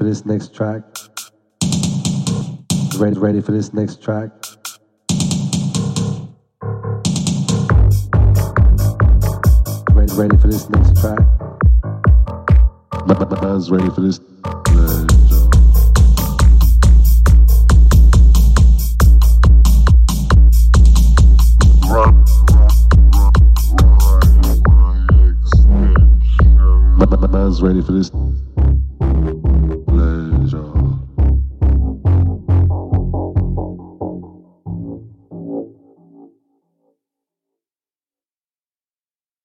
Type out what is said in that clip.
for this next track? Ready, ready for this next track? Ready, ready for this next track? Buzz ready for this. Buzz ready for this.